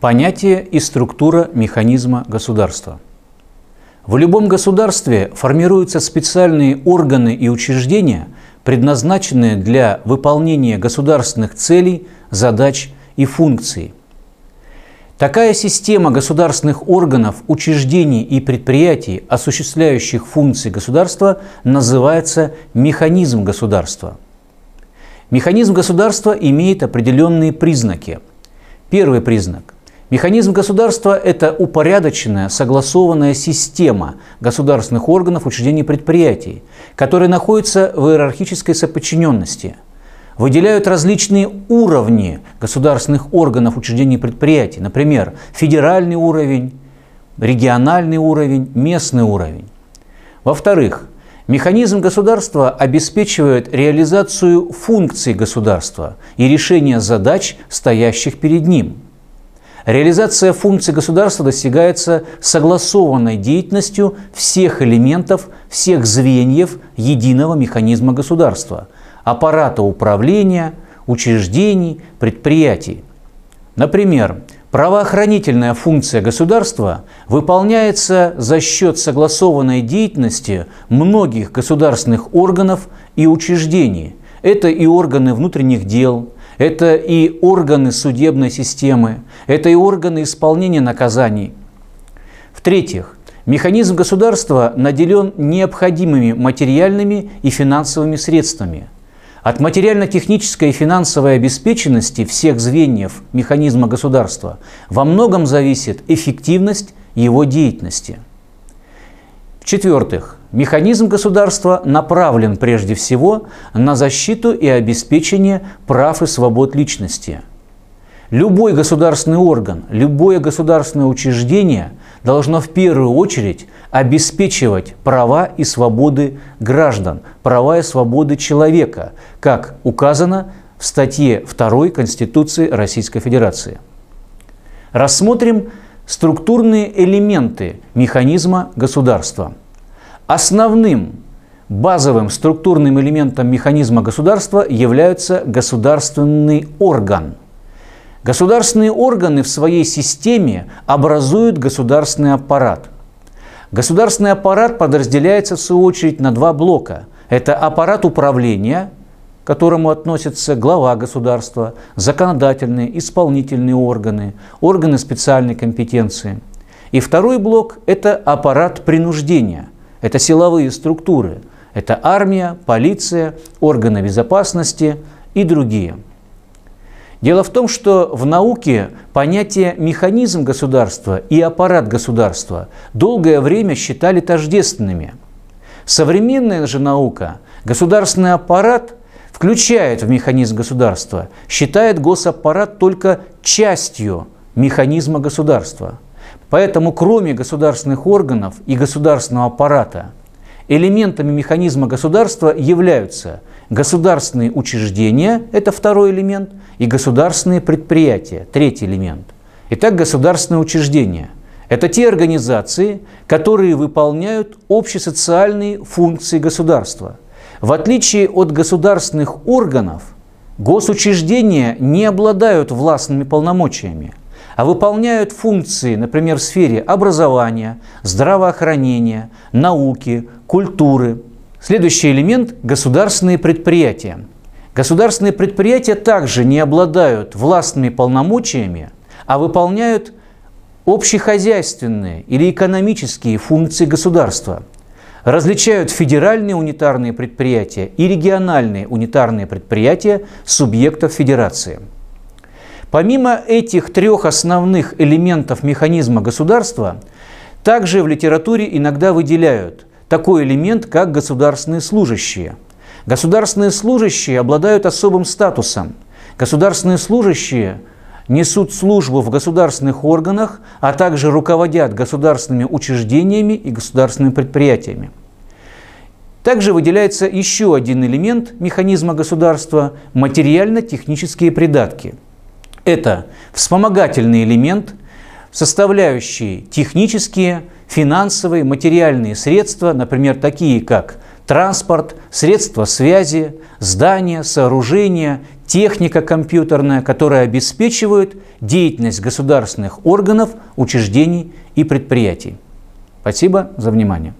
Понятие и структура механизма государства. В любом государстве формируются специальные органы и учреждения, предназначенные для выполнения государственных целей, задач и функций. Такая система государственных органов, учреждений и предприятий, осуществляющих функции государства, называется механизм государства. Механизм государства имеет определенные признаки. Первый признак Механизм государства – это упорядоченная, согласованная система государственных органов, учреждений и предприятий, которые находятся в иерархической соподчиненности, выделяют различные уровни государственных органов, учреждений и предприятий, например, федеральный уровень, региональный уровень, местный уровень. Во-вторых, Механизм государства обеспечивает реализацию функций государства и решение задач, стоящих перед ним – Реализация функций государства достигается согласованной деятельностью всех элементов, всех звеньев единого механизма государства, аппарата управления, учреждений, предприятий. Например, правоохранительная функция государства выполняется за счет согласованной деятельности многих государственных органов и учреждений. Это и органы внутренних дел, это и органы судебной системы, это и органы исполнения наказаний. В-третьих, механизм государства наделен необходимыми материальными и финансовыми средствами. От материально-технической и финансовой обеспеченности всех звеньев механизма государства во многом зависит эффективность его деятельности. В-четвертых, Механизм государства направлен прежде всего на защиту и обеспечение прав и свобод личности. Любой государственный орган, любое государственное учреждение должно в первую очередь обеспечивать права и свободы граждан, права и свободы человека, как указано в статье 2 Конституции Российской Федерации. Рассмотрим структурные элементы механизма государства – Основным базовым структурным элементом механизма государства является государственный орган. Государственные органы в своей системе образуют государственный аппарат. Государственный аппарат подразделяется в свою очередь на два блока. Это аппарат управления, к которому относятся глава государства, законодательные, исполнительные органы, органы специальной компетенции. И второй блок – это аппарат принуждения – это силовые структуры. Это армия, полиция, органы безопасности и другие. Дело в том, что в науке понятие механизм государства и аппарат государства долгое время считали тождественными. Современная же наука государственный аппарат включает в механизм государства, считает госаппарат только частью механизма государства – Поэтому кроме государственных органов и государственного аппарата, элементами механизма государства являются государственные учреждения, это второй элемент, и государственные предприятия, третий элемент. Итак, государственные учреждения – это те организации, которые выполняют общесоциальные функции государства. В отличие от государственных органов, госучреждения не обладают властными полномочиями – а выполняют функции, например, в сфере образования, здравоохранения, науки, культуры. Следующий элемент – государственные предприятия. Государственные предприятия также не обладают властными полномочиями, а выполняют общехозяйственные или экономические функции государства. Различают федеральные унитарные предприятия и региональные унитарные предприятия субъектов федерации – Помимо этих трех основных элементов механизма государства, также в литературе иногда выделяют такой элемент, как государственные служащие. Государственные служащие обладают особым статусом. Государственные служащие несут службу в государственных органах, а также руководят государственными учреждениями и государственными предприятиями. Также выделяется еще один элемент механизма государства – материально-технические придатки – это вспомогательный элемент, составляющий технические, финансовые, материальные средства, например, такие как транспорт, средства связи, здания, сооружения, техника компьютерная, которая обеспечивают деятельность государственных органов, учреждений и предприятий. Спасибо за внимание.